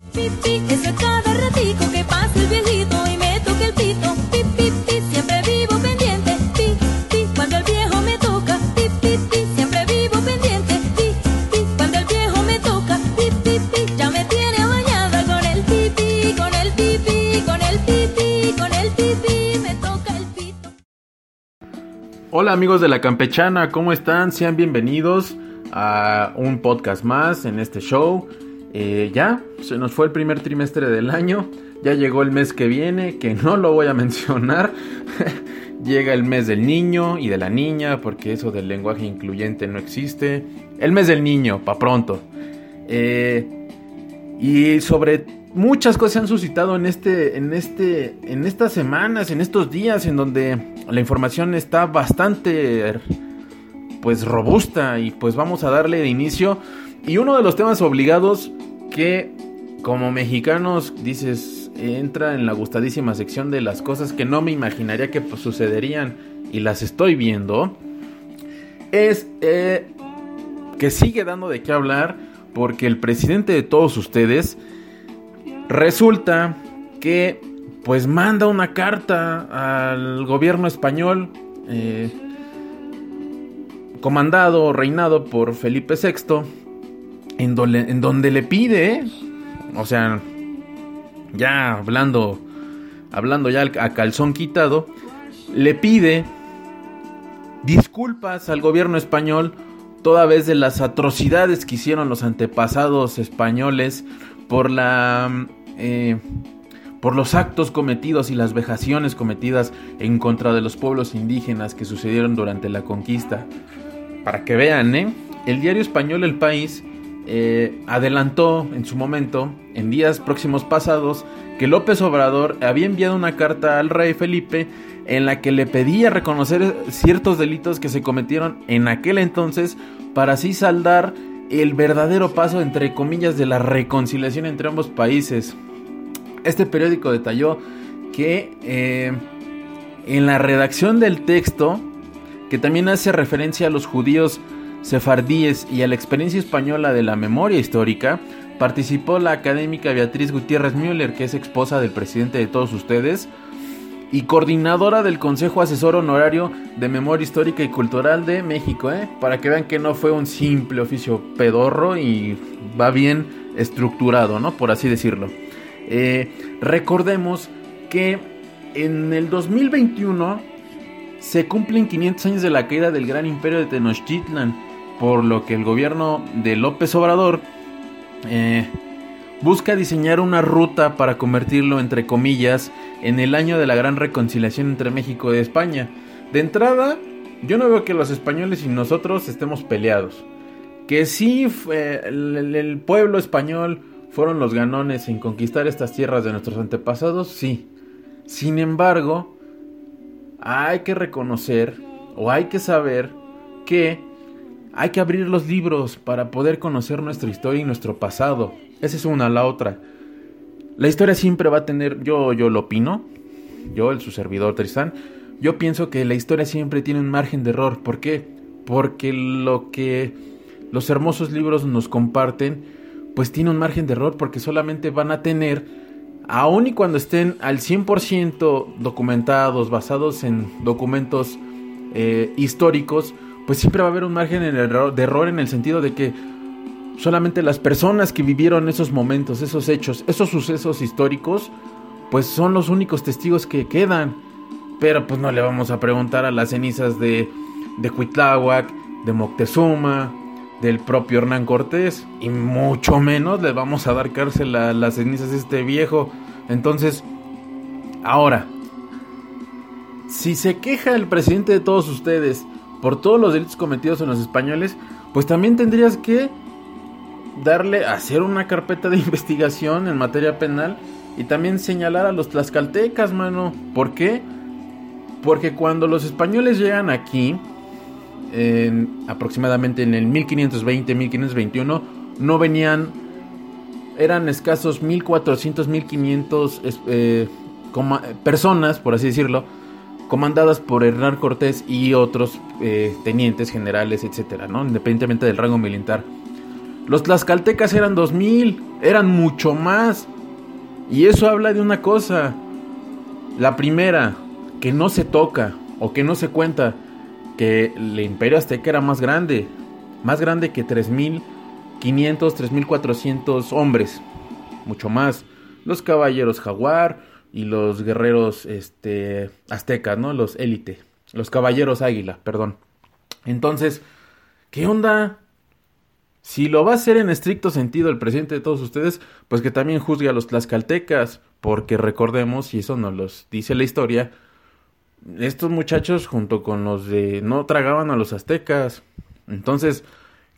Pipi, es que cada ratico que pasa el viejito y me toca el pito. Pi, pi, pi, siempre vivo pendiente. Pi, pi, cuando el viejo me toca. Pi, pi, pi, siempre vivo pendiente. Pi, pi, cuando el viejo me toca. Pi, pi, pi, ya me tiene bañada con el pipi, con el pipi, con el pipi, con el pipi, me toca el pito. Hola amigos de la campechana, ¿cómo están? Sean bienvenidos a un podcast más en este show. Eh, ya, se nos fue el primer trimestre del año, ya llegó el mes que viene, que no lo voy a mencionar. Llega el mes del niño y de la niña, porque eso del lenguaje incluyente no existe. El mes del niño, pa' pronto. Eh, y sobre muchas cosas se han suscitado en este, en este, en estas semanas, en estos días, en donde la información está bastante, pues robusta y pues vamos a darle de inicio. Y uno de los temas obligados que como mexicanos dices entra en la gustadísima sección de las cosas que no me imaginaría que pues, sucederían y las estoy viendo es eh, que sigue dando de qué hablar porque el presidente de todos ustedes resulta que pues manda una carta al gobierno español eh, comandado o reinado por Felipe VI en donde, en donde le pide, o sea, ya hablando, hablando ya a calzón quitado, le pide disculpas al gobierno español toda vez de las atrocidades que hicieron los antepasados españoles por la eh, por los actos cometidos y las vejaciones cometidas en contra de los pueblos indígenas que sucedieron durante la conquista. Para que vean, ¿eh? El diario español El País eh, adelantó en su momento, en días próximos pasados, que López Obrador había enviado una carta al rey Felipe en la que le pedía reconocer ciertos delitos que se cometieron en aquel entonces para así saldar el verdadero paso entre comillas de la reconciliación entre ambos países. Este periódico detalló que eh, en la redacción del texto, que también hace referencia a los judíos sefardíes y a la experiencia española de la memoria histórica, participó la académica Beatriz Gutiérrez Müller, que es esposa del presidente de todos ustedes, y coordinadora del Consejo Asesor Honorario de Memoria Histórica y Cultural de México, ¿eh? para que vean que no fue un simple oficio pedorro y va bien estructurado, ¿no? Por así decirlo. Eh, recordemos que en el 2021 se cumplen 500 años de la caída del gran imperio de Tenochtitlan, por lo que el gobierno de López Obrador eh, busca diseñar una ruta para convertirlo, entre comillas, en el año de la gran reconciliación entre México y España. De entrada, yo no veo que los españoles y nosotros estemos peleados. Que sí, el pueblo español fueron los ganones en conquistar estas tierras de nuestros antepasados, sí. Sin embargo, hay que reconocer o hay que saber que hay que abrir los libros para poder conocer nuestra historia y nuestro pasado. Esa es una, la otra. La historia siempre va a tener, yo, yo lo opino, yo, el su servidor Tristán, yo pienso que la historia siempre tiene un margen de error. ¿Por qué? Porque lo que los hermosos libros nos comparten, pues tiene un margen de error porque solamente van a tener, aun y cuando estén al 100% documentados, basados en documentos eh, históricos, pues siempre va a haber un margen de error, en el sentido de que solamente las personas que vivieron esos momentos, esos hechos, esos sucesos históricos, pues son los únicos testigos que quedan. Pero pues no le vamos a preguntar a las cenizas de, de Cuitláhuac, de Moctezuma, del propio Hernán Cortés, y mucho menos le vamos a dar cárcel a las cenizas de este viejo. Entonces, ahora, si se queja el presidente de todos ustedes por todos los delitos cometidos en los españoles, pues también tendrías que darle, hacer una carpeta de investigación en materia penal y también señalar a los tlaxcaltecas, mano. ¿Por qué? Porque cuando los españoles llegan aquí, en, aproximadamente en el 1520-1521, no venían, eran escasos 1400, 1500 eh, personas, por así decirlo, comandadas por Hernán Cortés y otros eh, tenientes generales, etcétera, ¿no? Independientemente del rango militar. Los tlaxcaltecas eran 2000, eran mucho más. Y eso habla de una cosa. La primera, que no se toca o que no se cuenta que el imperio azteca era más grande, más grande que 3500, 3400 hombres, mucho más. Los caballeros jaguar y los guerreros este aztecas, ¿no? Los élite, los caballeros águila, perdón. Entonces, ¿qué onda? Si lo va a hacer en estricto sentido el presidente de todos ustedes, pues que también juzgue a los tlaxcaltecas, porque recordemos, y eso nos lo dice la historia, estos muchachos junto con los de no tragaban a los aztecas. Entonces,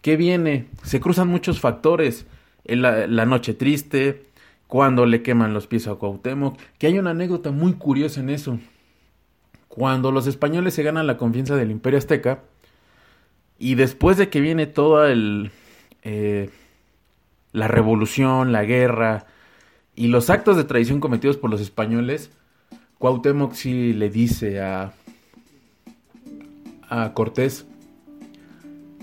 ¿qué viene? Se cruzan muchos factores. La, la noche triste, cuando le queman los pies a Cuauhtémoc, que hay una anécdota muy curiosa en eso. Cuando los españoles se ganan la confianza del imperio azteca, y después de que viene toda el, eh, la revolución, la guerra y los actos de traición cometidos por los españoles, Cuauhtémoc sí le dice a, a Cortés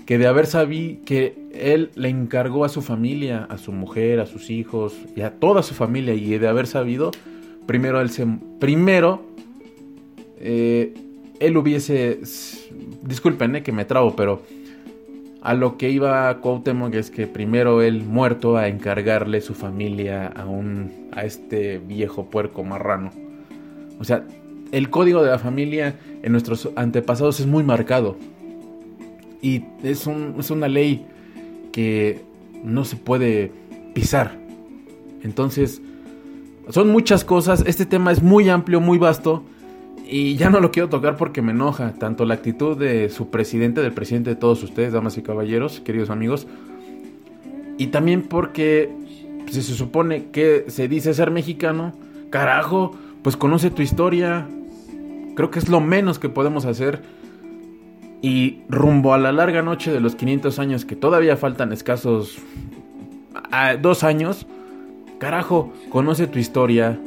que de haber sabido que él le encargó a su familia, a su mujer, a sus hijos y a toda su familia y de haber sabido, primero él se, primero eh, él hubiese, disculpen eh, que me trabo, pero a lo que iba Cuauhtémoc es que primero él muerto a encargarle su familia a un a este viejo puerco marrano. O sea, el código de la familia en nuestros antepasados es muy marcado. Y es, un, es una ley que no se puede pisar. Entonces, son muchas cosas. Este tema es muy amplio, muy vasto. Y ya no lo quiero tocar porque me enoja tanto la actitud de su presidente, del presidente de todos ustedes, damas y caballeros, queridos amigos, y también porque si se supone que se dice ser mexicano, carajo, pues conoce tu historia. Creo que es lo menos que podemos hacer. Y rumbo a la larga noche de los 500 años, que todavía faltan escasos dos años, carajo, conoce tu historia.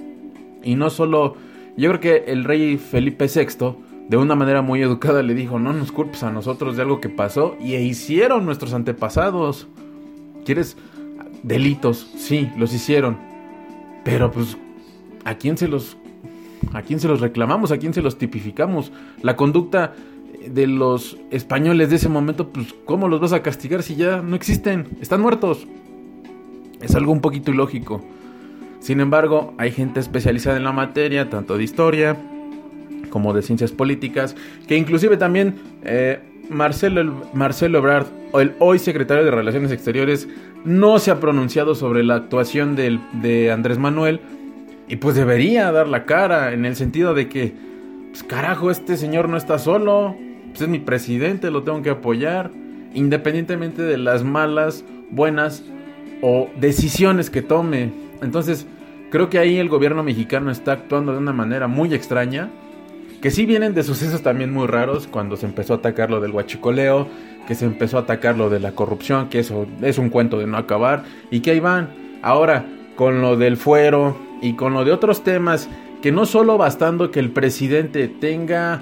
Y no solo yo creo que el rey Felipe VI, de una manera muy educada, le dijo, no nos culpes a nosotros de algo que pasó y e hicieron nuestros antepasados. ¿Quieres delitos? Sí, los hicieron. Pero pues, ¿a quién se los... ¿A quién se los reclamamos? ¿A quién se los tipificamos? La conducta de los españoles de ese momento, pues ¿cómo los vas a castigar si ya no existen? Están muertos. Es algo un poquito ilógico. Sin embargo, hay gente especializada en la materia, tanto de historia como de ciencias políticas, que inclusive también eh, Marcelo, Marcelo Ebrard, el hoy secretario de Relaciones Exteriores, no se ha pronunciado sobre la actuación de Andrés Manuel y pues debería dar la cara en el sentido de que, pues carajo, este señor no está solo, pues es mi presidente, lo tengo que apoyar, independientemente de las malas, buenas o decisiones que tome. Entonces, creo que ahí el gobierno mexicano está actuando de una manera muy extraña. Que sí vienen de sucesos también muy raros, cuando se empezó a atacar lo del huachicoleo, que se empezó a atacar lo de la corrupción, que eso es un cuento de no acabar, y que ahí van. Ahora, con lo del fuero y con lo de otros temas, que no solo bastando que el presidente tenga,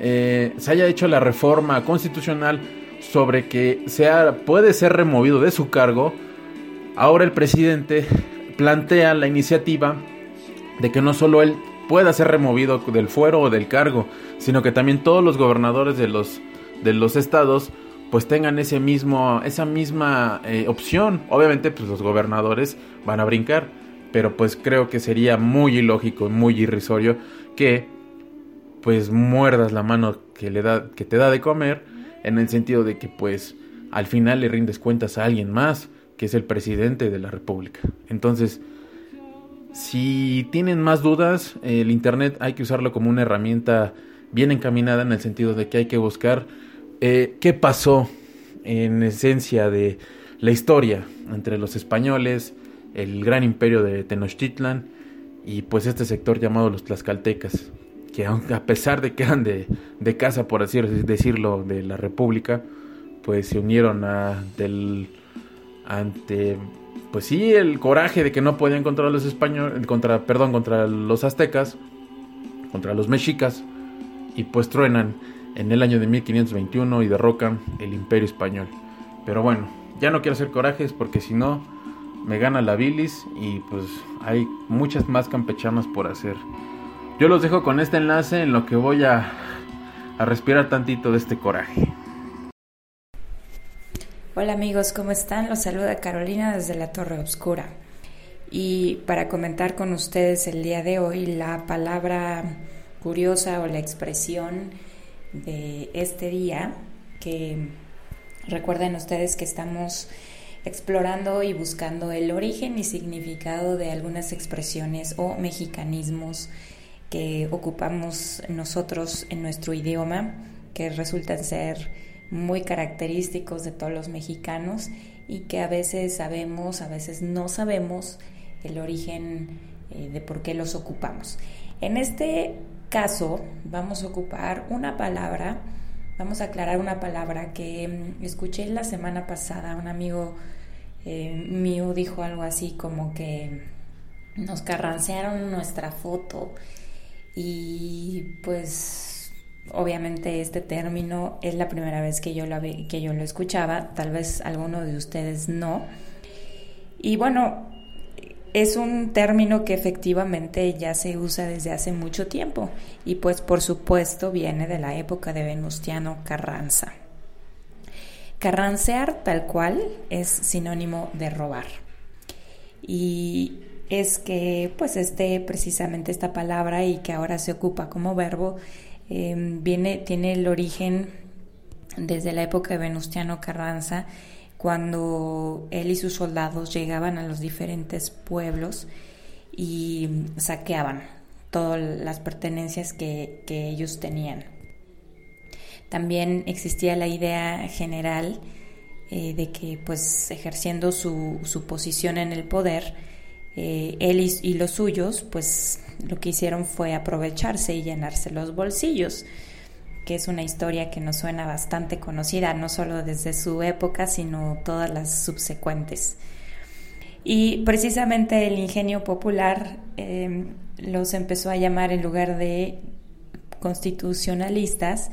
eh, se haya hecho la reforma constitucional sobre que sea, puede ser removido de su cargo, ahora el presidente plantea la iniciativa de que no solo él pueda ser removido del fuero o del cargo, sino que también todos los gobernadores de los, de los estados pues tengan ese mismo, esa misma eh, opción. Obviamente, pues los gobernadores van a brincar, pero pues creo que sería muy ilógico y muy irrisorio que pues muerdas la mano que le da, que te da de comer, en el sentido de que pues al final le rindes cuentas a alguien más, que es el presidente de la República. Entonces, si tienen más dudas, el Internet hay que usarlo como una herramienta bien encaminada en el sentido de que hay que buscar eh, qué pasó en esencia de la historia entre los españoles, el gran imperio de Tenochtitlan y pues este sector llamado los tlaxcaltecas, que a pesar de que eran de, de casa, por así decirlo, de la República, pues se unieron a, del, ante pues sí, el coraje de que no podían contra los españoles, contra, perdón, contra los aztecas, contra los mexicas, y pues truenan en el año de 1521 y derrocan el imperio español. Pero bueno, ya no quiero hacer corajes porque si no me gana la bilis y pues hay muchas más campechanas por hacer. Yo los dejo con este enlace en lo que voy a, a respirar tantito de este coraje. Hola amigos, ¿cómo están? Los saluda Carolina desde la Torre Oscura. Y para comentar con ustedes el día de hoy la palabra curiosa o la expresión de este día, que recuerden ustedes que estamos explorando y buscando el origen y significado de algunas expresiones o mexicanismos que ocupamos nosotros en nuestro idioma, que resultan ser muy característicos de todos los mexicanos y que a veces sabemos, a veces no sabemos el origen eh, de por qué los ocupamos. En este caso vamos a ocupar una palabra, vamos a aclarar una palabra que mm, escuché la semana pasada, un amigo eh, mío dijo algo así como que nos carrancearon nuestra foto y pues obviamente este término es la primera vez que yo lo, que yo lo escuchaba, tal vez alguno de ustedes no. Y bueno, es un término que efectivamente ya se usa desde hace mucho tiempo y pues por supuesto viene de la época de Venustiano Carranza. Carrancear tal cual es sinónimo de robar. Y es que pues este precisamente esta palabra y que ahora se ocupa como verbo em, viene tiene el origen desde la época de Venustiano Carranza cuando él y sus soldados llegaban a los diferentes pueblos y saqueaban todas las pertenencias que, ellos tenían. También existía la idea general eh, de que pues ejerciendo su, su, posición en el poder, eh, él y, y, los suyos pues lo que hicieron fue aprovecharse y llenarse los bolsillos que es una historia que nos suena bastante conocida, no solo desde su época, sino todas las subsecuentes. Y precisamente el ingenio popular em, los empezó a llamar en lugar de constitucionalistas,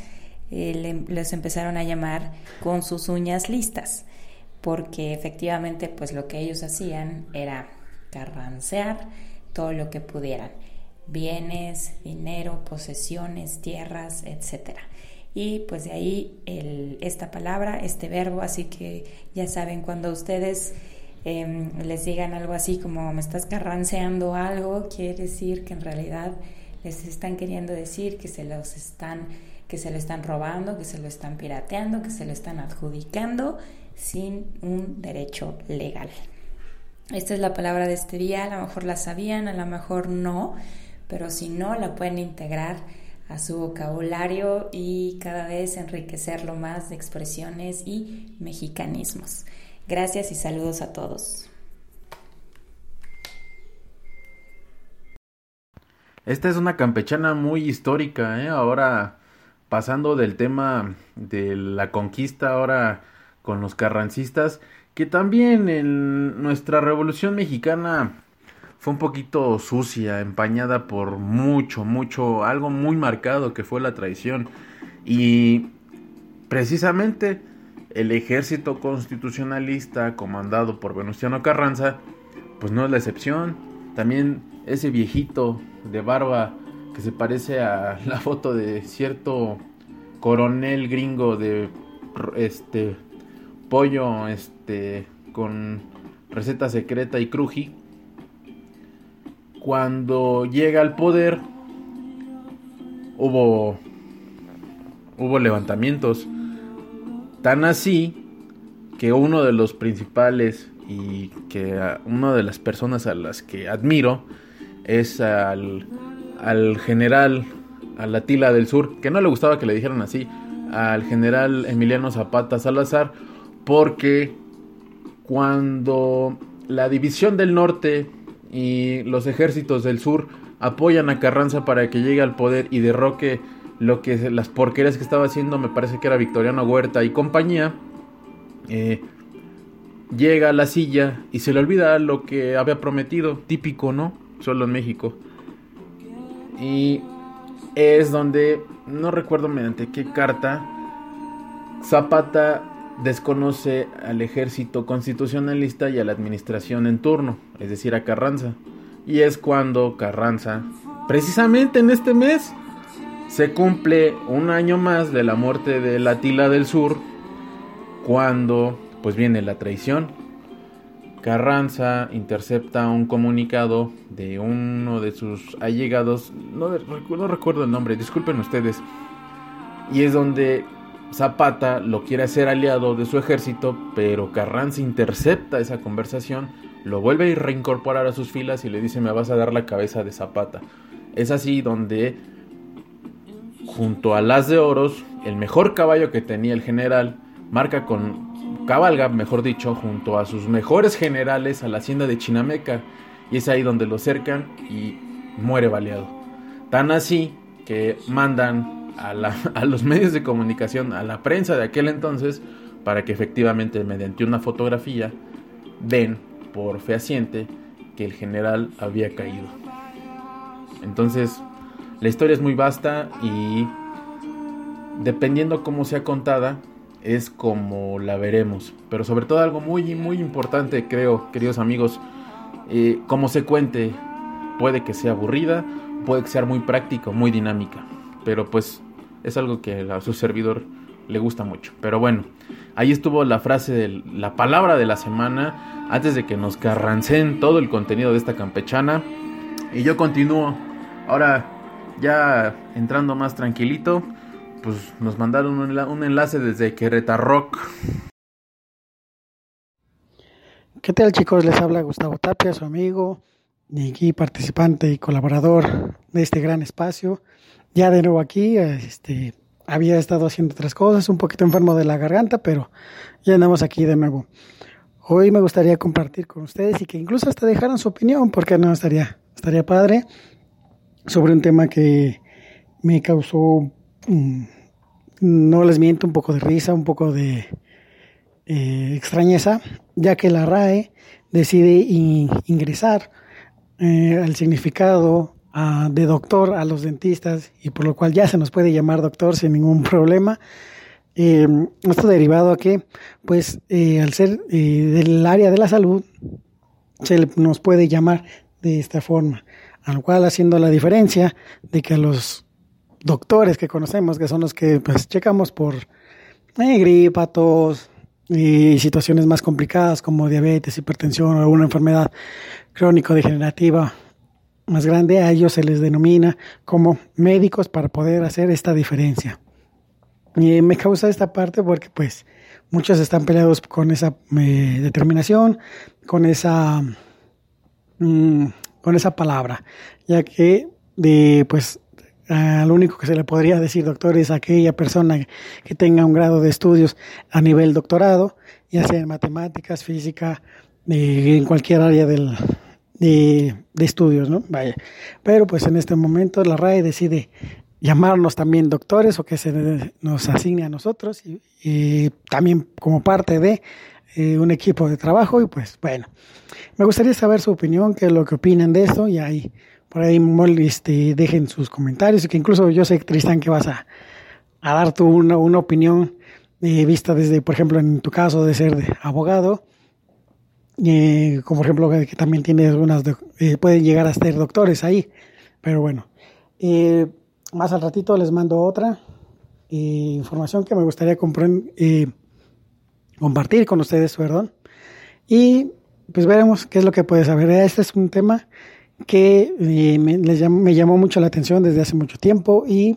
eh, les empezaron a llamar con sus uñas listas, porque efectivamente pues lo que ellos hacían era carrancear todo lo que pudieran bienes, dinero, posesiones, tierras, etc. Y pues de ahí esta palabra, este verbo, así que ya saben, cuando ustedes em, les digan algo así como me estás carranceando algo, quiere decir que en realidad les están queriendo decir que se los están que se lo están robando, que se lo están pirateando, que se lo están adjudicando sin un derecho legal. Esta es la palabra de este día, a lo mejor la sabían, a lo mejor no, pero si no, la pueden integrar a su vocabulario y cada vez enriquecerlo más de expresiones y mexicanismos. Gracias y saludos a todos. Esta es una campechana muy histórica, ¿eh? ahora pasando del tema de la conquista, ahora con los carrancistas, que también en nuestra revolución mexicana fue un poquito sucia, empañada por mucho, mucho, algo muy marcado que fue la traición. Y precisamente el ejército constitucionalista comandado por Venustiano Carranza, pues no es la excepción. También ese viejito de barba que se parece a la foto de cierto coronel gringo de este pollo este con receta secreta y cruji cuando llega al poder hubo hubo levantamientos. Tan así que uno de los principales y que una de las personas a las que admiro es al, al general a la Tila del Sur, que no le gustaba que le dijeran así, al general Emiliano Zapata Salazar, porque cuando la división del norte y los ejércitos del sur apoyan a Carranza para que llegue al poder y derroque lo que las porquerías que estaba haciendo, me parece que era Victoriano Huerta y compañía, eh, llega a la silla y se le olvida lo que había prometido, típico, ¿no? Solo en México. Y es donde, no recuerdo mediante qué carta, Zapata desconoce al ejército constitucionalista y a la administración en turno, es decir, a Carranza. Y es cuando Carranza, precisamente en este mes, se cumple un año más de la muerte de la Tila del Sur, cuando pues viene la traición. Carranza intercepta un comunicado de uno de sus allegados, no, recuerdo el nombre, disculpen ustedes, y es donde Zapata lo quiere hacer aliado de su ejército, pero Carranza intercepta esa conversación, lo vuelve a reincorporar a sus filas y le dice me vas a dar la cabeza de Zapata. Es así donde, junto a las de oros, el mejor caballo que tenía el general, marca con cabalga, mejor dicho, junto a sus mejores generales a la hacienda de Chinameca y es ahí donde lo cercan y muere baleado. Tan así que mandan a, los medios de comunicación, a la prensa de aquel entonces, para que efectivamente mediante una fotografía den por fehaciente que el general había caído. Entonces, la historia es muy vasta y dependiendo cómo sea contada, es como la veremos. Pero sobre todo algo muy, muy importante, creo, queridos amigos, eh, como se cuente, puede que sea aburrida, puede que sea muy práctica, muy dinámica. Pero pues es algo que a su servidor le gusta mucho. Pero bueno, ahí estuvo la frase, de, la palabra de la semana, antes de que nos carrancen todo el contenido de esta campechana. Y yo continúo. Ahora, ya entrando más tranquilito, pues nos mandaron un, enlace desde Querétaro. ¿Qué tal chicos? Les habla Gustavo Tapia, su amigo, y participante y colaborador de este gran espacio. Ya de nuevo aquí, este, había estado haciendo otras cosas, un poquito enfermo de la garganta, pero ya andamos aquí de nuevo. Hoy me gustaría compartir con ustedes y que incluso hasta dejaran su opinión, porque no estaría, estaría padre, sobre un tema que me causó no les miento, un poco de risa, un poco de eh, extrañeza, ya que la RAE decide ingresar eh, el significado ah, de doctor a los dentistas y por lo cual ya se nos puede llamar doctor sin ningún problema. Eh, esto derivado a que, pues, al ser del área de la salud, se nos puede llamar de esta forma, a lo cual haciendo la diferencia de que los doctores que conocemos, que son los que pues checamos por eh, gripa, tos y situaciones más complicadas como diabetes, hipertensión o alguna enfermedad crónico-degenerativa más grande, a ellos se les denomina como médicos para poder hacer esta diferencia. Y me causa esta parte porque pues muchos están peleados con esa eh, determinación, con esa, mm, con esa palabra, ya que de pues lo único que se le podría decir doctor es aquella persona que tenga un grado de estudios a nivel doctorado, ya sea en matemáticas, física, en cualquier área del, de, estudios, ¿no? Vaya. Pero pues en este momento la RAE decide llamarnos también doctores o que se nos asigne a nosotros y, también como parte de eh, un equipo de trabajo y pues bueno, me gustaría saber su opinión, qué es lo que opinan de esto y ahí por ahí este, dejen sus comentarios y que incluso yo sé, Tristán, que vas a, dar tu una, opinión eh, vista desde, por ejemplo, en tu caso de ser abogado, eh, como por ejemplo que, también tienes unas, eh, pueden llegar a ser doctores ahí, pero bueno, más al ratito les mando otra información que me gustaría compartir con ustedes, perdón. Y pues veremos qué es lo que puede saber. Este es un tema que eh, me, llamó, mucho la atención desde hace mucho tiempo y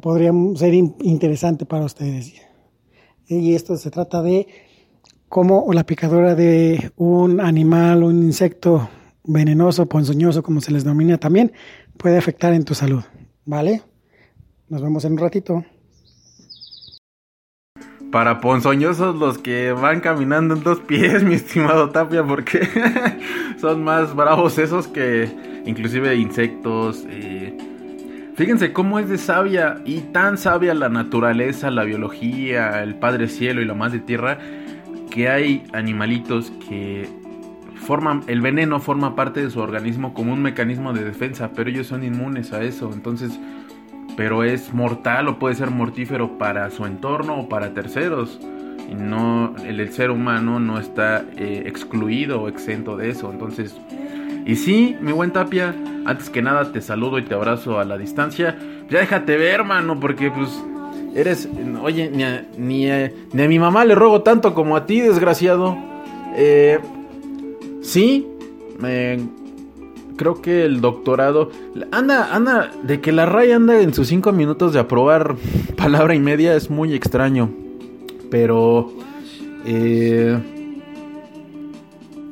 podría ser in, interesante para ustedes. Y esto se trata de cómo la picadura de un animal, un insecto venenoso, ponzoñoso, como se les denomina también, puede afectar en tu salud. ¿Vale? Nos vemos en un ratito. Para ponzoñosos los que van caminando en dos pies, mi estimado Tapia, porque son más bravos esos que inclusive insectos. Eh. Fíjense cómo es de sabia y tan sabia la naturaleza, la biología, el Padre Cielo y más de tierra, que hay animalitos que forman, el veneno forma parte de su organismo como un mecanismo de defensa, pero ellos son inmunes a eso. Entonces, pero es mortal o puede ser mortífero para su entorno o para terceros. Y no, el, ser humano no está eh, excluido o exento de eso. Entonces, y sí, mi buen Tapia, antes que nada te saludo y te abrazo a la distancia. Ya déjate ver, hermano, porque pues eres, oye, ni a, ni a, ni a mi mamá le ruego tanto como a ti, desgraciado. Eh, sí, me creo que el doctorado anda anda de que la raya anda en sus cinco minutos de aprobar palabra y media es muy extraño pero eh,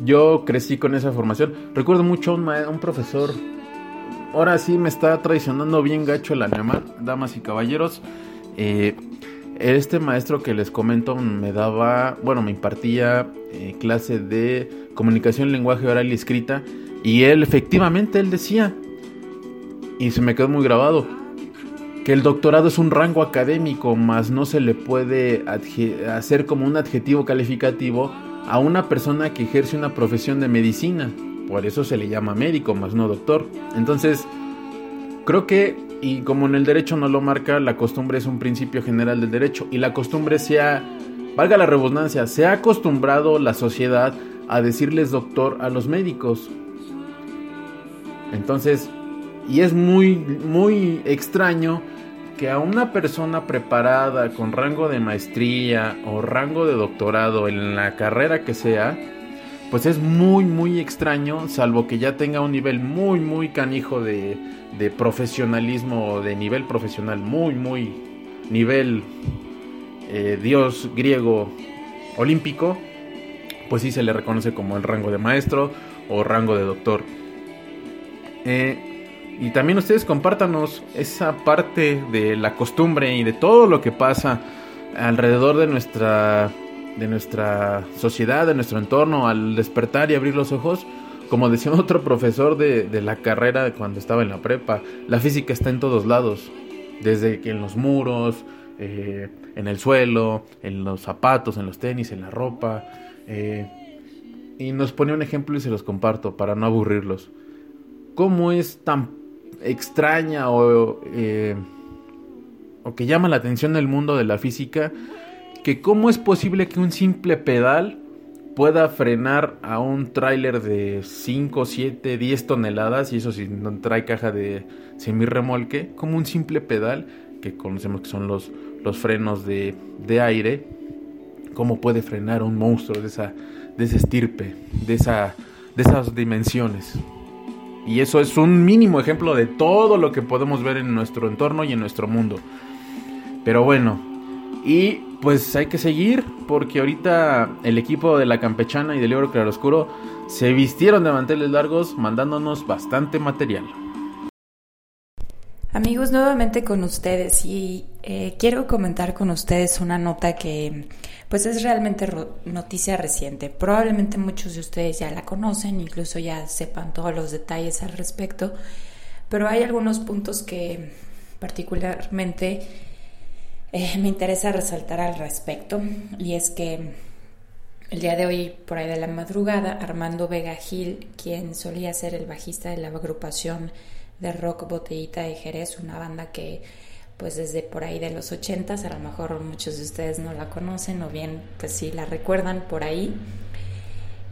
yo crecí con esa formación recuerdo mucho a un, un, profesor ahora sí me está traicionando bien gacho el alemán damas y caballeros eh, este maestro que les comento me daba bueno me impartía eh, clase de comunicación lenguaje oral y escrita y él efectivamente, él decía, y se me quedó muy grabado, que el doctorado es un rango académico, más no se le puede hacer como un adjetivo calificativo a una persona que ejerce una profesión de medicina. Por eso se le llama médico, más no doctor. Entonces, creo que, y como en el derecho no lo marca, la costumbre es un principio general del derecho. Y la costumbre se ha, valga la redundancia, se ha acostumbrado la sociedad a decirles doctor a los médicos. Entonces, y es muy, muy extraño que a una persona preparada con rango de maestría o rango de doctorado en la carrera que sea, pues es muy, muy extraño, salvo que ya tenga un nivel muy, muy canijo de, de profesionalismo, de nivel profesional, muy, muy nivel eh, dios griego olímpico, pues sí se le reconoce como el rango de maestro o rango de doctor. Eh, y también ustedes compártanos esa parte de la costumbre y de todo lo que pasa alrededor de nuestra, de nuestra sociedad, de nuestro entorno, al despertar y abrir los ojos. Como decía otro profesor de, de la carrera cuando estaba en la prepa, la física está en todos lados, desde que en los muros, eh, en el suelo, en los zapatos, en los tenis, en la ropa. Eh, y nos pone un ejemplo y se los comparto para no aburrirlos cómo es tan extraña o, eh, o que llama la atención el mundo de la física, que cómo es posible que un simple pedal pueda frenar a un tráiler de 5, 7, 10 toneladas, y eso si no trae caja de semirremolque, como un simple pedal, que conocemos que son los, los frenos de, de aire, cómo puede frenar un monstruo de esa, de esa estirpe, de, esa, de esas dimensiones. Y eso es un mínimo ejemplo de todo lo que podemos ver en nuestro entorno y en nuestro mundo. Pero bueno, y pues hay que seguir porque ahorita el equipo de la Campechana y del Libro Claroscuro se vistieron de manteles largos mandándonos bastante material. Amigos, nuevamente con ustedes y eh, quiero comentar con ustedes una nota que pues es realmente noticia reciente. Probablemente muchos de ustedes ya la conocen, incluso ya sepan todos los detalles al respecto, pero hay algunos puntos que particularmente eh, me interesa resaltar al respecto y es que el día de hoy, por ahí de la madrugada, Armando Vega Gil, quien solía ser el bajista de la agrupación de rock Botellita de Jerez, una banda que pues desde por ahí de los ochentas, a lo mejor muchos de ustedes no la conocen o bien pues sí la recuerdan por ahí.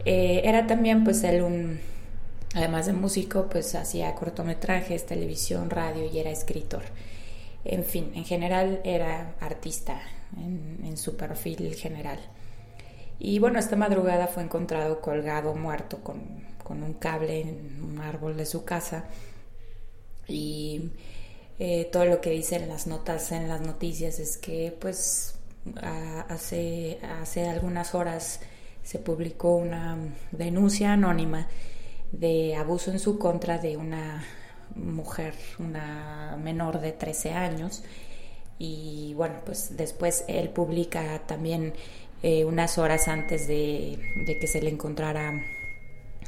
Eh, era también pues él un, además de músico, pues hacía cortometrajes, televisión, radio y era escritor. En fin, en general era artista en, su perfil general. Y bueno, esta madrugada fue encontrado colgado, muerto, con, con un cable en un árbol de su casa. Y eh, todo lo que dicen las notas en las noticias es que pues hace, hace algunas horas se publicó una denuncia anónima de abuso en su contra de una mujer, una menor de 13 años. Y bueno, pues después él publica también eh, unas horas antes de, que se le encontrara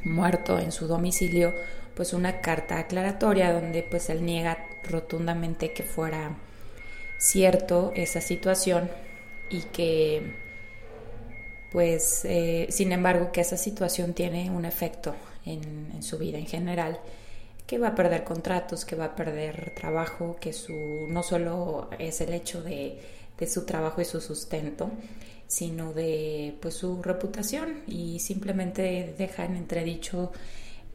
muerto en su domicilio, pues una carta aclaratoria donde pues él niega rotundamente que fuera cierto esa situación y que pues eh, sin embargo que esa situación tiene un efecto en, su vida en general que va a perder contratos, que va a perder trabajo, que su no solo es el hecho de, de su trabajo y su sustento, sino de pues su reputación y simplemente deja en entredicho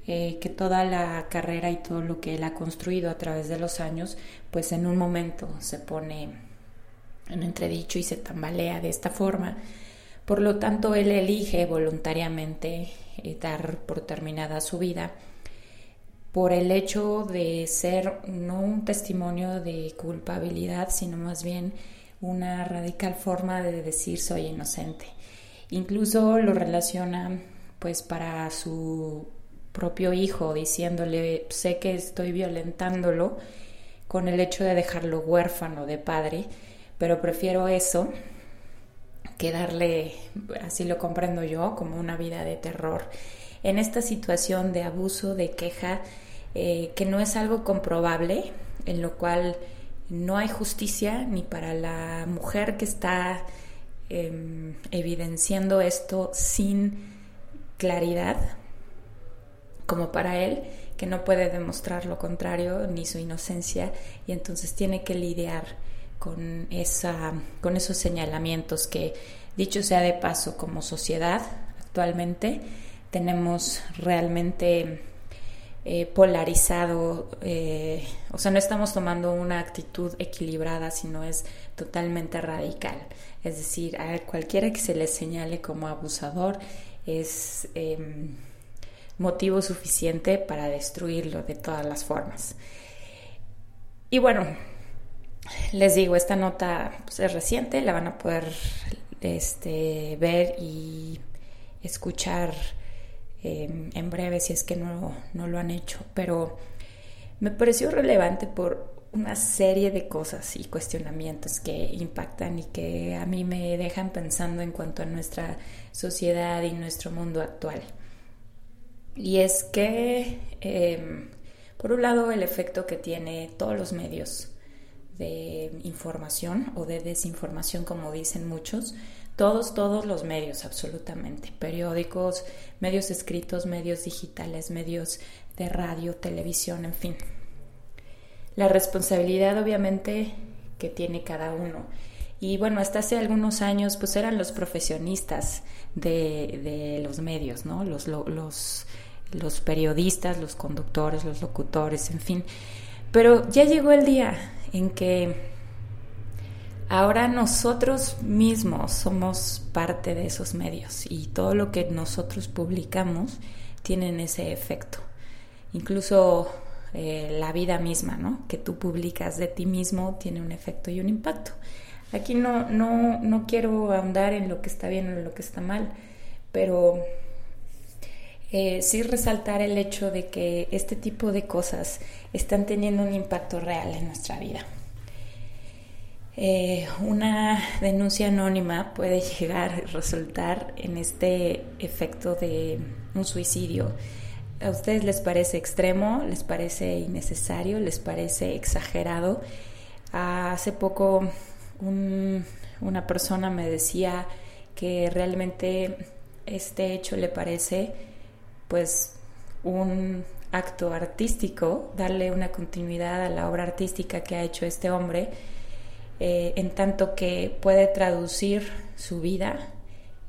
eh, que toda la carrera y todo lo que él ha construido a través de los años, pues en un momento se pone en entredicho y se tambalea de esta forma. Por lo tanto, él elige voluntariamente eh, dar por terminada su vida por el hecho de ser no un testimonio de culpabilidad, sino más bien una radical forma de decir soy inocente. Incluso lo relaciona pues para su propio hijo diciéndole sé que estoy violentándolo con el hecho de dejarlo huérfano de padre, pero prefiero eso que darle, así lo comprendo yo, como una vida de terror. En esta situación de abuso, de queja, eh, que no es algo comprobable, en lo cual no hay justicia ni para la mujer que está em, evidenciando esto sin claridad, como para él, que no puede demostrar lo contrario ni su inocencia y entonces tiene que lidiar con, esa, con esos señalamientos que, dicho sea de paso, como sociedad actualmente tenemos realmente eh, polarizado, eh, o sea, no estamos tomando una actitud equilibrada, sino es totalmente radical. Es decir, a cualquiera que se le señale como abusador es em, motivo suficiente para destruirlo de todas las formas. Y bueno, les digo, esta nota pues, es reciente, la van a poder este, ver y escuchar Em, en breve si es que no, no lo han hecho, pero me pareció relevante por una serie de cosas y cuestionamientos que impactan y que a mí me dejan pensando en cuanto a nuestra sociedad y nuestro mundo actual. Y es que, em, por un lado, el efecto que tiene todos los medios de información o de desinformación, como dicen muchos, todos, todos los medios, absolutamente. Periódicos, medios escritos, medios digitales, medios de radio, televisión, en fin. La responsabilidad, obviamente, que tiene cada uno. Y bueno, hasta hace algunos años, pues eran los profesionistas de, los medios, ¿no? Los, los, los periodistas, los conductores, los locutores, en fin. Pero ya llegó el día en que Ahora nosotros mismos somos parte de esos medios y todo lo que nosotros publicamos tiene ese efecto. Incluso eh, la vida misma, ¿no? Que tú publicas de ti mismo tiene un efecto y un impacto. Aquí no, no, no quiero ahondar en lo que está bien o lo que está mal, pero eh, sí resaltar el hecho de que este tipo de cosas están teniendo un impacto real en nuestra vida. Eh, una denuncia anónima puede llegar a resultar en este efecto de un suicidio. ¿A ustedes les parece extremo? ¿Les parece innecesario? ¿Les parece exagerado? hace poco una persona me decía que realmente este hecho le parece pues un acto artístico, darle una continuidad a la obra artística que ha hecho este hombre eh, en tanto que puede traducir su vida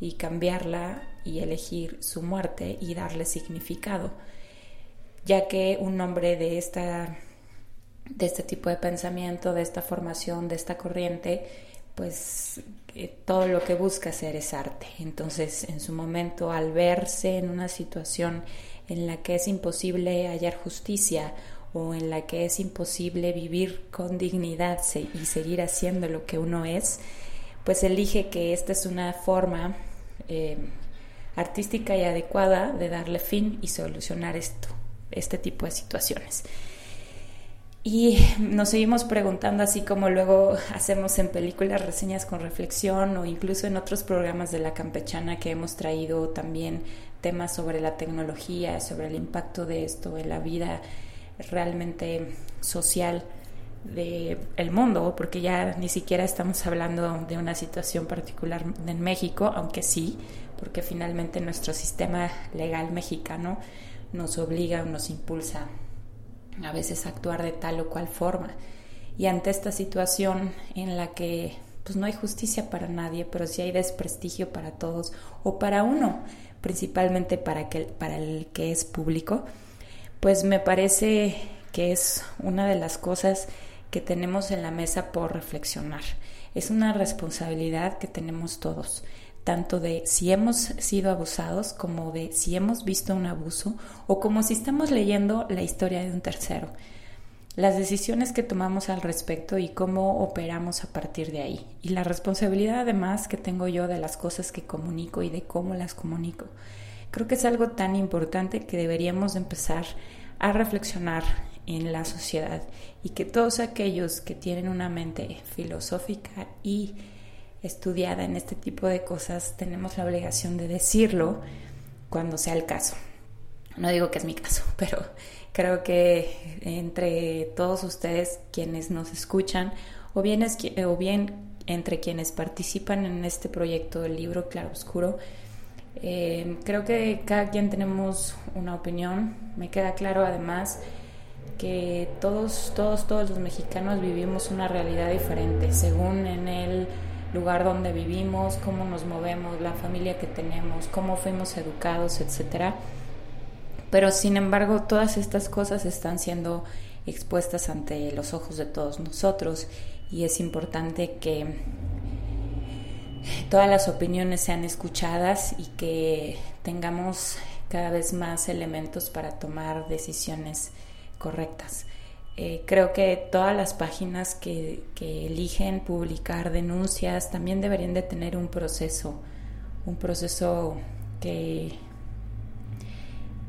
y cambiarla y elegir su muerte y darle significado, ya que un hombre de esta de este tipo de pensamiento, de esta formación, de esta corriente, pues eh, todo lo que busca hacer es arte. Entonces, en su momento, al verse en una situación en la que es imposible hallar justicia o en la que es imposible vivir con dignidad y seguir haciendo lo que uno es, pues elige que esta es una forma eh, artística y adecuada de darle fin y solucionar esto, este tipo de situaciones. Y nos seguimos preguntando, así como luego hacemos en películas reseñas con reflexión o incluso en otros programas de la campechana que hemos traído también temas sobre la tecnología, sobre el impacto de esto en la vida realmente social del el mundo, porque ya ni siquiera estamos hablando de una situación particular en México, aunque sí, porque finalmente nuestro sistema legal mexicano nos obliga o nos impulsa a veces actuar de tal o cual forma. Y ante esta situación en la que pues no hay justicia para nadie, pero sí hay desprestigio para todos o para uno, principalmente para, que, para el que es público, pues me parece que es una de las cosas que tenemos en la mesa por reflexionar. Es una responsabilidad que tenemos todos tanto de si hemos sido abusados como de si hemos visto un abuso o como si estamos leyendo la historia de un tercero. Las decisiones que tomamos al respecto y cómo operamos a partir de ahí. Y la responsabilidad además que tengo yo de las cosas que comunico y de cómo las comunico. Creo que es algo tan importante que deberíamos empezar a reflexionar en la sociedad y que todos aquellos que tienen una mente filosófica y estudiada en este tipo de cosas, tenemos la obligación de decirlo cuando sea el caso. No digo que es mi caso, pero creo que entre todos ustedes quienes nos escuchan, o bien, o bien entre quienes participan en este proyecto del libro Claro Oscuro, eh, creo que cada quien tenemos una opinión. Me queda claro además que todos, todos, todos los mexicanos vivimos una realidad diferente según en el lugar donde vivimos, cómo nos movemos, la familia que tenemos, cómo fuimos educados, etcétera. Pero sin embargo, todas estas cosas están siendo expuestas ante los ojos de todos nosotros y es importante que todas las opiniones sean escuchadas y que tengamos cada vez más elementos para tomar decisiones correctas. Eh, creo que todas las páginas que, eligen publicar denuncias también deberían de tener un proceso, un proceso que,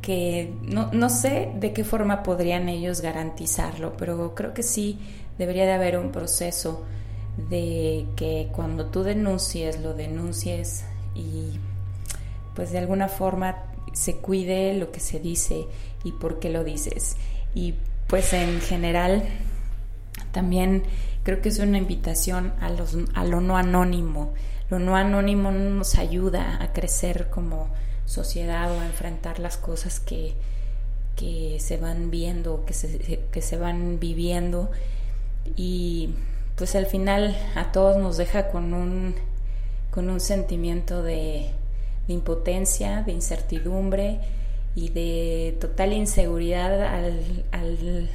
que no, no sé de qué forma podrían ellos garantizarlo, pero creo que sí debería de haber un proceso de que cuando tú denuncies, lo denuncies y pues de alguna forma se cuide lo que se dice y por qué lo dices. Y pues en general también creo que es una invitación a, los, a lo no anónimo. Lo no anónimo nos ayuda a crecer como sociedad o a enfrentar las cosas que, que se van viendo, que se, que se van viviendo y pues al final a todos nos deja con un, con un sentimiento de, impotencia, de incertidumbre y de total inseguridad al,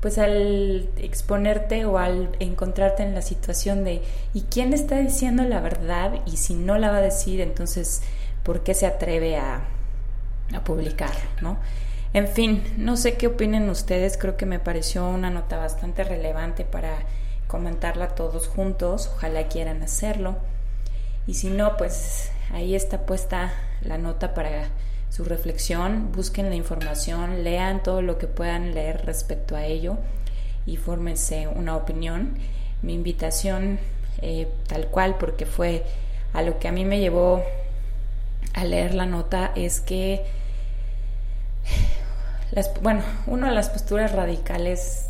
pues al exponerte o al encontrarte en la situación de ¿y quién está diciendo la verdad? Y si no la va a decir, entonces ¿por qué se atreve a, a publicarlo? ¿no? En fin, no sé qué opinen ustedes, creo que me pareció una nota bastante relevante para comentarla todos juntos, ojalá quieran hacerlo. Y si no, pues ahí está puesta la nota para su reflexión, busquen la información, lean todo lo que puedan leer respecto a ello y fórmense una opinión. Mi invitación, eh, tal cual, porque fue a lo que a mí me llevó a leer la nota, es que, las, bueno, una de las posturas radicales,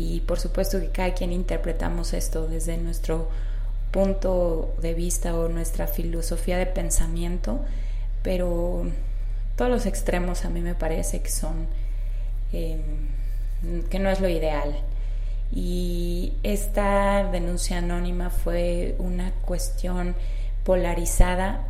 y por supuesto que cada quien interpretamos esto desde nuestro punto de vista o nuestra filosofía de pensamiento, pero todos los extremos a mí me parece que son, em, que no es lo ideal. Y esta denuncia anónima fue una cuestión polarizada,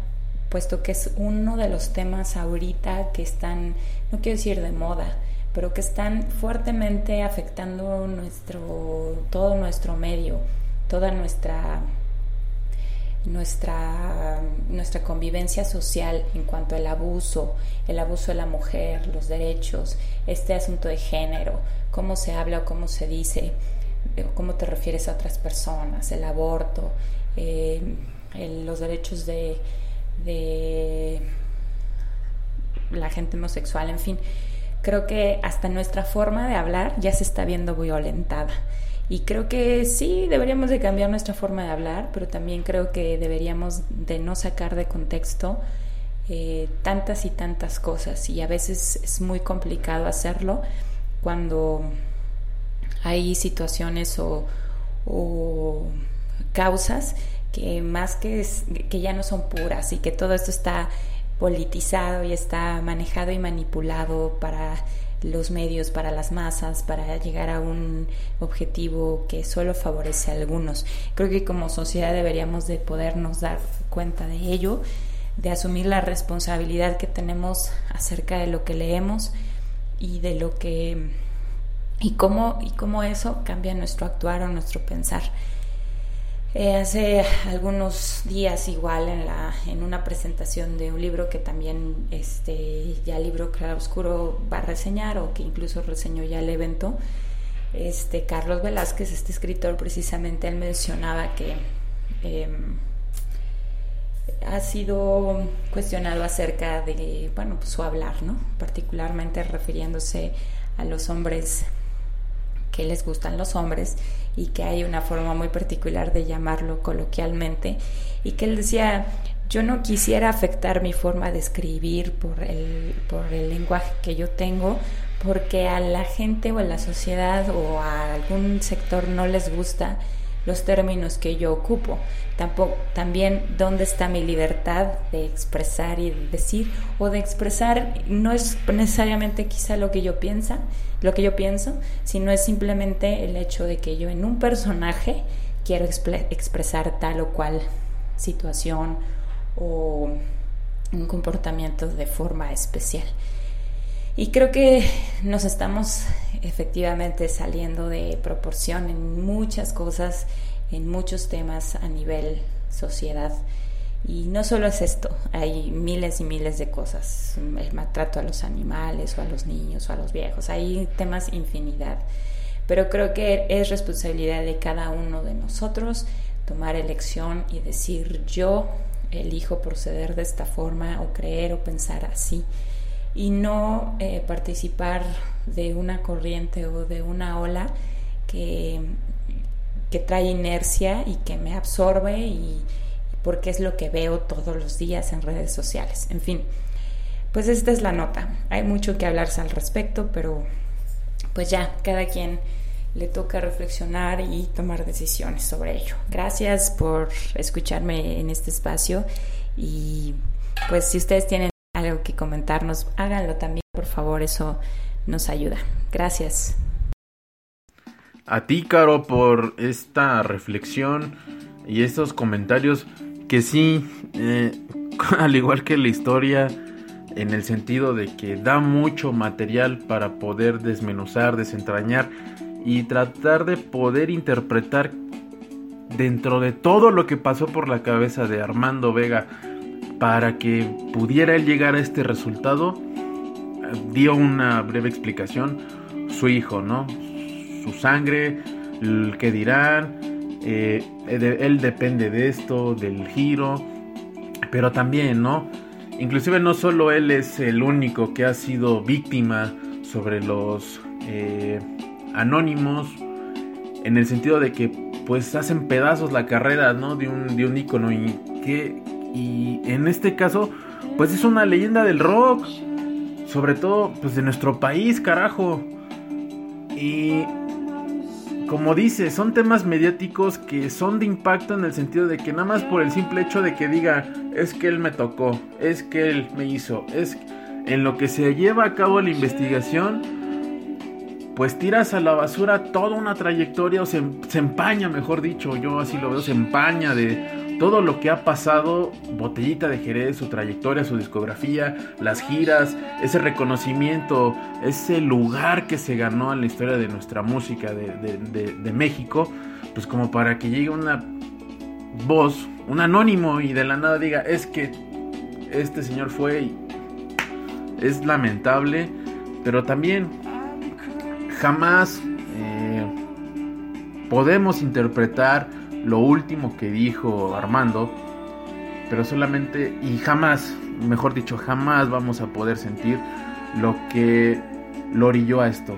puesto que es uno de los temas ahorita que están, no quiero decir de moda, pero que están fuertemente afectando nuestro, todo nuestro medio, toda nuestra nuestra, nuestra convivencia social en cuanto al abuso, el abuso de la mujer, los derechos, este asunto de género, cómo se habla o cómo se dice, eh, cómo te refieres a otras personas, el aborto, eh, los derechos de, de la gente homosexual, en fin. Creo que hasta nuestra forma de hablar ya se está viendo violentada. Y creo que sí, deberíamos de cambiar nuestra forma de hablar, pero también creo que deberíamos de no sacar de contexto eh, tantas y tantas cosas. Y a veces es muy complicado hacerlo cuando hay situaciones o, causas que más que, que ya no son puras y que todo esto está politizado y está manejado y manipulado para los medios para las masas, para llegar a un objetivo que solo favorece a algunos. Creo que como sociedad deberíamos de podernos dar cuenta de ello, de asumir la responsabilidad que tenemos acerca de lo que leemos y de lo que y cómo y cómo eso cambia nuestro actuar o nuestro pensar. Eh, hace algunos días igual en, la, en una presentación de un libro que también este, ya el libro Claro Oscuro va a reseñar o que incluso reseñó ya el evento, este, Carlos Velázquez, este escritor precisamente, él mencionaba que em, ha sido cuestionado acerca de bueno, pues, su hablar, ¿no? particularmente refiriéndose a los hombres que les gustan los hombres y que hay una forma muy particular de llamarlo coloquialmente y que él decía yo no quisiera afectar mi forma de escribir por el, por el lenguaje que yo tengo porque a la gente o a la sociedad o a algún sector no les gusta los términos que yo ocupo. Tampoco, también dónde está mi libertad de expresar y de decir o de expresar no es necesariamente quizá lo que yo piensa, lo que yo pienso, sino es simplemente el hecho de que yo en un personaje quiero expresar tal o cual situación o un comportamiento de forma especial. Y creo que nos estamos efectivamente saliendo de proporción en muchas cosas, en muchos temas a nivel sociedad. Y no solo es esto, hay miles y miles de cosas, el maltrato a los animales o a los niños o a los viejos, hay temas infinidad. Pero creo que es responsabilidad de cada uno de nosotros tomar elección y decir yo elijo proceder de esta forma o creer o pensar así. Y no eh, participar de una corriente o de una ola que, que trae inercia y que me absorbe y porque es lo que veo todos los días en redes sociales. En fin, pues esta es la nota. Hay mucho que hablarse al respecto, pero pues ya, cada quien le toca reflexionar y tomar decisiones sobre ello. Gracias por escucharme en este espacio y pues si ustedes tienen algo que comentarnos, háganlo también, por favor, eso nos ayuda. Gracias. A ti, Caro, por esta reflexión y estos comentarios que sí, eh, al igual que la historia, en el sentido de que da mucho material para poder desmenuzar, desentrañar y tratar de poder interpretar dentro de todo lo que pasó por la cabeza de Armando Vega para que pudiera él llegar a este resultado, dio una breve explicación. Su hijo, ¿no? Su sangre, el que dirán, eh, él depende de esto, del giro, pero también, ¿no? Inclusive no solo él es el único que ha sido víctima sobre los eh, anónimos, en el sentido de que pues hacen pedazos la carrera, ¿no? De un, de un ícono y que, y en este caso, pues es una leyenda del rock. Sobre todo, pues de nuestro país, carajo. Y como dice, son temas mediáticos que son de impacto en el sentido de que nada más por el simple hecho de que diga, es que él me tocó, es que él me hizo, es en lo que se lleva a cabo la investigación, pues tiras a la basura toda una trayectoria o se, se empaña, mejor dicho, yo así lo veo, se empaña de todo lo que ha pasado, Botellita de Jerez, su trayectoria, su discografía, las giras, ese reconocimiento, ese lugar que se ganó en la historia de nuestra música de, México, pues como para que llegue una voz, un anónimo y de la nada diga, es que este señor fue y es lamentable, pero también jamás eh, podemos interpretar lo último que dijo Armando, pero solamente y jamás, mejor dicho, jamás vamos a poder sentir lo que lo orilló a esto.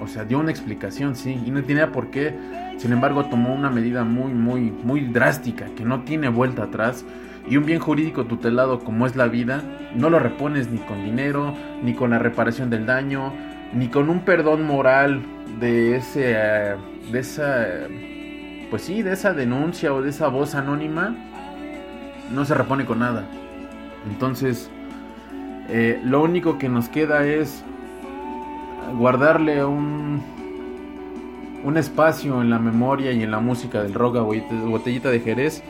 O sea, dio una explicación, sí, y no tenía por qué. Sin embargo, tomó una medida muy, muy, muy drástica, que no tiene vuelta atrás. Y un bien jurídico tutelado como es la vida, no lo repones ni con dinero, ni con la reparación del daño, ni con un perdón moral de ese, eh, de esa, pues sí, de esa denuncia o de esa voz anónima, no se repone con nada. Entonces, eh, lo único que nos queda es guardarle un, un espacio en la memoria y en la música del rock a Botellita de Jerez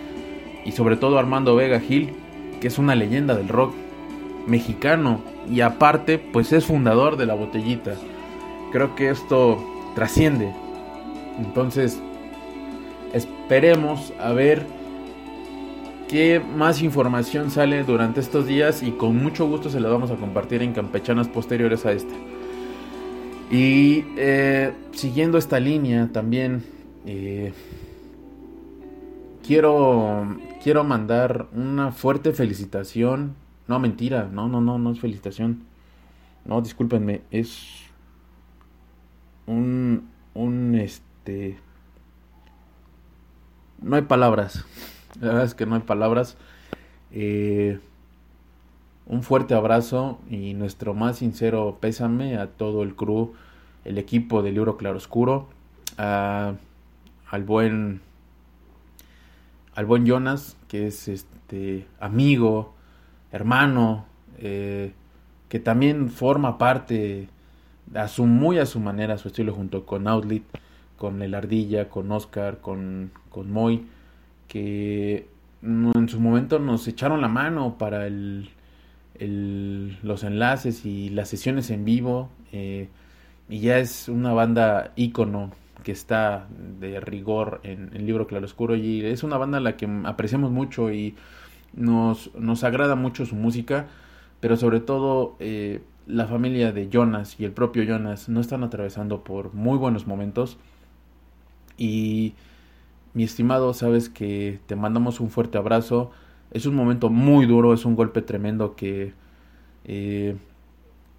y sobre todo Armando Vega Gil, que es una leyenda del rock mexicano y aparte pues es fundador de la botellita. Creo que esto trasciende. Entonces esperemos a ver qué más información sale durante estos días y con mucho gusto se la vamos a compartir en campechanas posteriores a esta. Y eh, siguiendo esta línea también eh, quiero quiero mandar una fuerte felicitación no, mentira, no, no, no, no es felicitación. No, discúlpenme, es un, un, este... No hay palabras, la verdad es que no hay palabras. Eh, un fuerte abrazo y nuestro más sincero pésame a todo el crew, el equipo del libro Claroscuro, a, al buen al buen Jonas, que es este amigo, hermano, eh, que también forma parte a su, muy a su manera, a su estilo, junto con Outlet, con El Ardilla, con Oscar, con, con Moy, que en su momento nos echaron la mano para el, los enlaces y las sesiones en vivo. Eh, y ya es una banda ícono que está de rigor en el libro Claroscuro y es una banda a la que apreciamos mucho y nos, nos agrada mucho su música, pero sobre todo eh, la familia de Jonas y el propio Jonas no están atravesando por muy buenos momentos. Y mi estimado, sabes que te mandamos un fuerte abrazo. Es un momento muy duro, es un golpe tremendo que eh,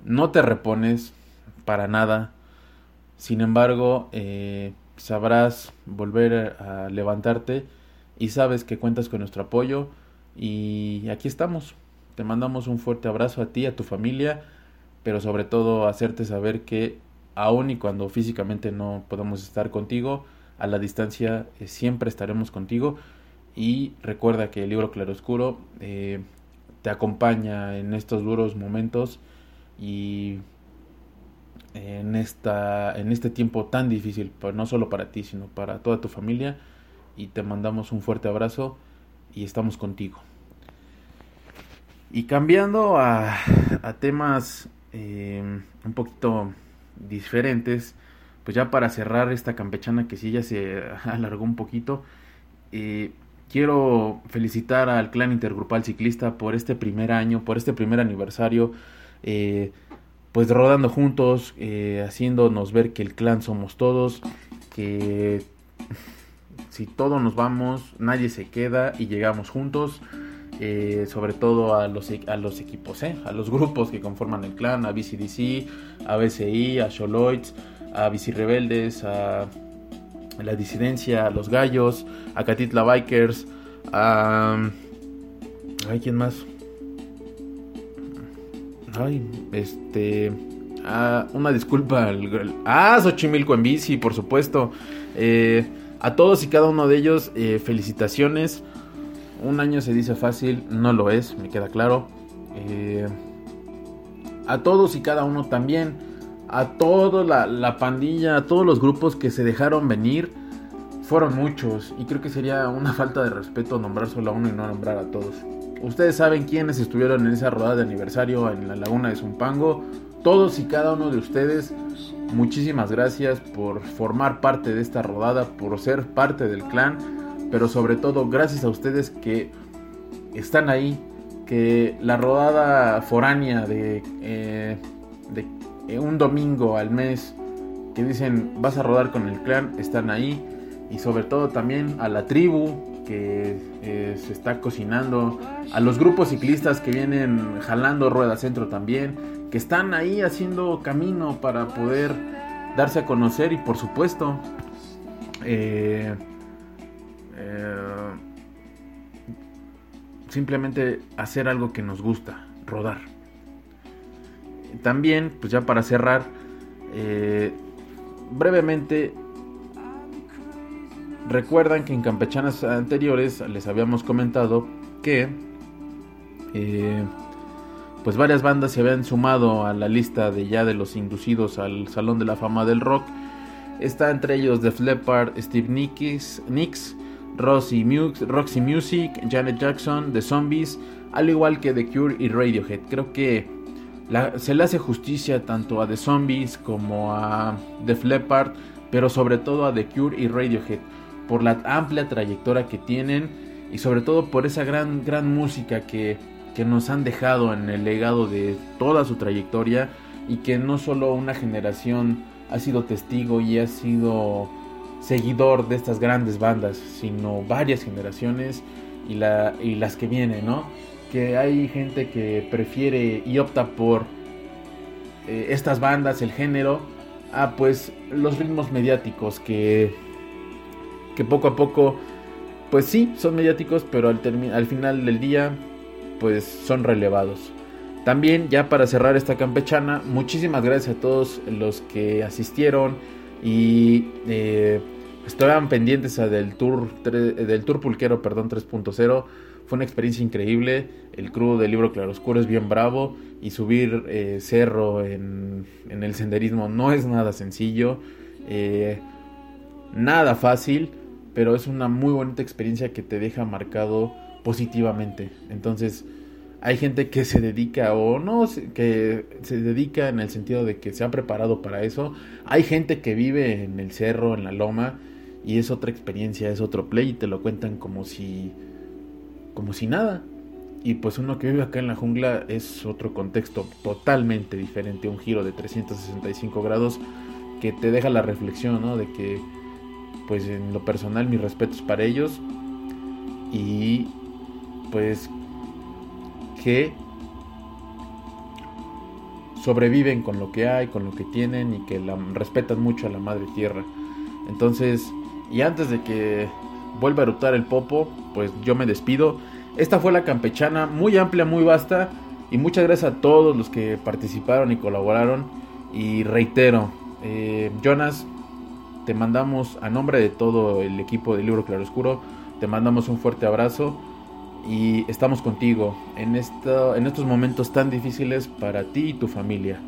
no te repones para nada. Sin embargo, eh, sabrás volver a levantarte y sabes que cuentas con nuestro apoyo y aquí estamos. Te mandamos un fuerte abrazo a ti, a tu familia, pero sobre todo hacerte saber que aun y cuando físicamente no podemos estar contigo, a la distancia eh, siempre estaremos contigo. Y recuerda que el libro Claroscuro eh, te acompaña en estos duros momentos y en, esta, en este tiempo tan difícil, no solo para ti, sino para toda tu familia. Y te mandamos un fuerte abrazo y estamos contigo. Y cambiando a, temas eh, un poquito diferentes, pues ya para cerrar esta campechana que sí ya se alargó un poquito, eh, quiero felicitar al clan intergrupal ciclista por este primer año, por este primer aniversario, eh, pues rodando juntos, haciéndonos ver que el clan somos todos, que si todos nos vamos, nadie se queda y llegamos juntos. Eh, sobre todo a los, a los equipos, ¿eh? a los grupos que conforman el clan, a BCDC, a BCI, a Sholoids, a BC Rebeldes, a la disidencia, a los gallos, a Catitla Bikers, a... Ay, ¿quién más? Ay, este... una disculpa. Ah, Xochimilco en bici, por supuesto. Eh, a todos y cada uno de ellos, eh, felicitaciones. Un año se dice fácil, no lo es, me queda claro. Eh, a todos y cada uno también. A toda la, pandilla, a todos los grupos que se dejaron venir. fueron muchos y creo que sería una falta de respeto nombrar solo a uno y no nombrar a todos. Ustedes saben quiénes estuvieron en esa rodada de aniversario en la laguna de Zumpango. Todos y cada uno de ustedes, muchísimas gracias por formar parte de esta rodada, por ser parte del clan, pero sobre todo gracias a ustedes que están ahí, que la rodada foránea de, eh, de eh, un domingo al mes, que dicen vas a rodar con el clan, están ahí, y sobre todo también a la tribu que eh, se está cocinando, a los grupos ciclistas que vienen jalando Rueda Centro también, que están ahí haciendo camino para poder darse a conocer. Y por supuesto eh, simplemente hacer algo que nos gusta, rodar. También, pues ya para cerrar, brevemente Recuerdan que en campechanas anteriores les habíamos comentado que eh, pues varias bandas se habían sumado a la lista de ya de los inducidos al Salón de la Fama del Rock. Está entre ellos The Leppard, Steve Nicks, Roxy Music, Janet Jackson, The Zombies, al igual que The Cure y Radiohead. Creo que se le hace justicia tanto a The Zombies como a The Leppard, pero sobre todo a The Cure y Radiohead por la amplia trayectoria que tienen y sobre todo por esa gran, gran música que, que nos han dejado en el legado de toda su trayectoria y que no solo una generación ha sido testigo y ha sido seguidor de estas grandes bandas, sino varias generaciones y, la, y las que vienen, ¿no? Que hay gente que prefiere y opta por eh, estas bandas, el género, a pues los ritmos mediáticos que que poco a poco, pues sí, son mediáticos, pero al, al final del día, pues son relevados. También, ya para cerrar esta campechana, muchísimas gracias a todos los que asistieron y eh, estaban pendientes del tour, del tour pulquero perdón, 3.0. Fue una experiencia increíble. El crew del libro Claroscuro es bien bravo. Y subir eh, cerro en, en, el senderismo no es nada sencillo. Eh, nada fácil pero es una muy bonita experiencia que te deja marcado positivamente. Entonces, hay gente que se dedica o no, que se dedica en el sentido de que se ha preparado para eso. Hay gente que vive en el cerro, en la loma, y es otra experiencia, es otro play y te lo cuentan como si, como si nada. Y pues uno que vive acá en la jungla es otro contexto totalmente diferente, un giro de 365 grados que te deja la reflexión, ¿no? De que pues en lo personal mis respetos para ellos y pues que sobreviven con lo que hay, con lo que tienen y que la, respetan mucho a la madre tierra. Entonces, y antes de que vuelva a eructar el popo, pues yo me despido. Esta fue la campechana, muy amplia, muy vasta. Y muchas gracias a todos los que participaron y colaboraron. Y reitero, eh, Jonas, te mandamos a nombre de todo el equipo del libro Claroscuro, te mandamos un fuerte abrazo y estamos contigo en, en estos momentos tan difíciles para ti y tu familia.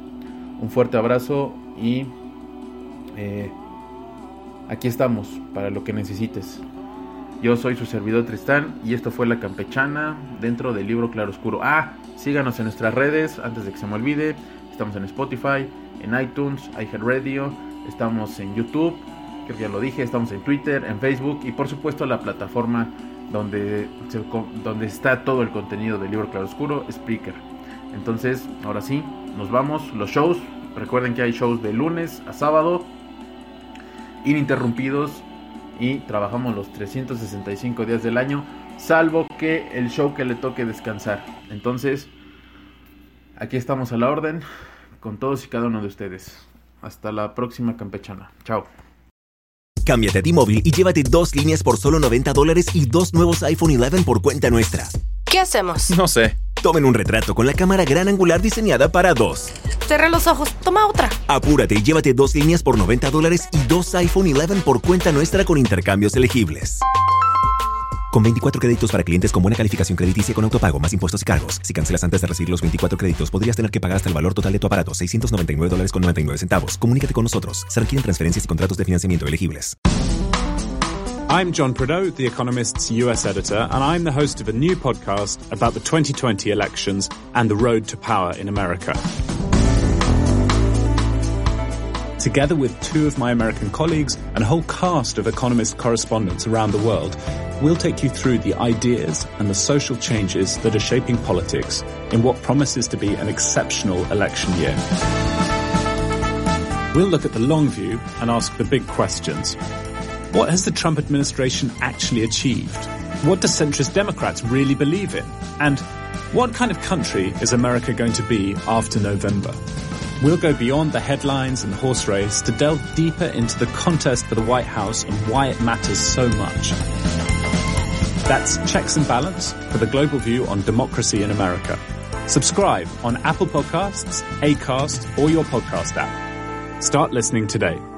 Un fuerte abrazo y eh, aquí estamos para lo que necesites. Yo soy su servidor Tristán y esto fue La Campechana dentro del libro Claroscuro. Ah, síganos en nuestras redes antes de que se me olvide. Estamos en Spotify, en iTunes, iHeartRadio, estamos en YouTube creo que ya lo dije, estamos en Twitter, en Facebook y por supuesto la plataforma donde, donde está todo el contenido del libro Claroscuro, Spreaker. Entonces, ahora sí, nos vamos, los shows, recuerden que hay shows de lunes a sábado, ininterrumpidos y trabajamos los 365 días del año, salvo que el show que le toque descansar. Entonces, aquí estamos a la orden con todos y cada uno de ustedes. Hasta la próxima campechana. Chao. Cámbiate a T-Mobile y llévate dos líneas por solo 90 dólares y dos nuevos iPhone 11 por cuenta nuestra. ¿Qué hacemos? No sé. Tomen un retrato con la cámara gran angular diseñada para dos. Cerra los ojos, toma otra. Apúrate y llévate dos líneas por 90 dólares y dos iPhone 11 por cuenta nuestra con intercambios elegibles. Con 24 créditos para clientes con buena calificación crediticia con autopago, más impuestos y cargos. Si cancelas antes de recibir los 24 créditos, podrías tener que pagar hasta el valor total de tu aparato, 699 dólares con 99 centavos. Comunícate con nosotros. Se requieren transferencias y contratos de financiamiento elegibles. I'm John Prideaux, The Economist's US editor, and I'm the host of a new podcast about the 2020 elections and the road to power in America. Together with two of my American colleagues and a whole cast of Economist correspondents around the world, we'll take you through the ideas and the social changes that are shaping politics in what promises to be an exceptional election year. We'll look at the long view and ask the big questions. What has the Trump administration actually achieved? What do centrist Democrats really believe in? And what kind of country is America going to be after November? We'll go beyond the headlines and the horse race to delve deeper into the contest for the White House and why it matters so much. That's Checks and Balance for the global view on democracy in America. Subscribe on Apple Podcasts, Acast, or your podcast app. Start listening today.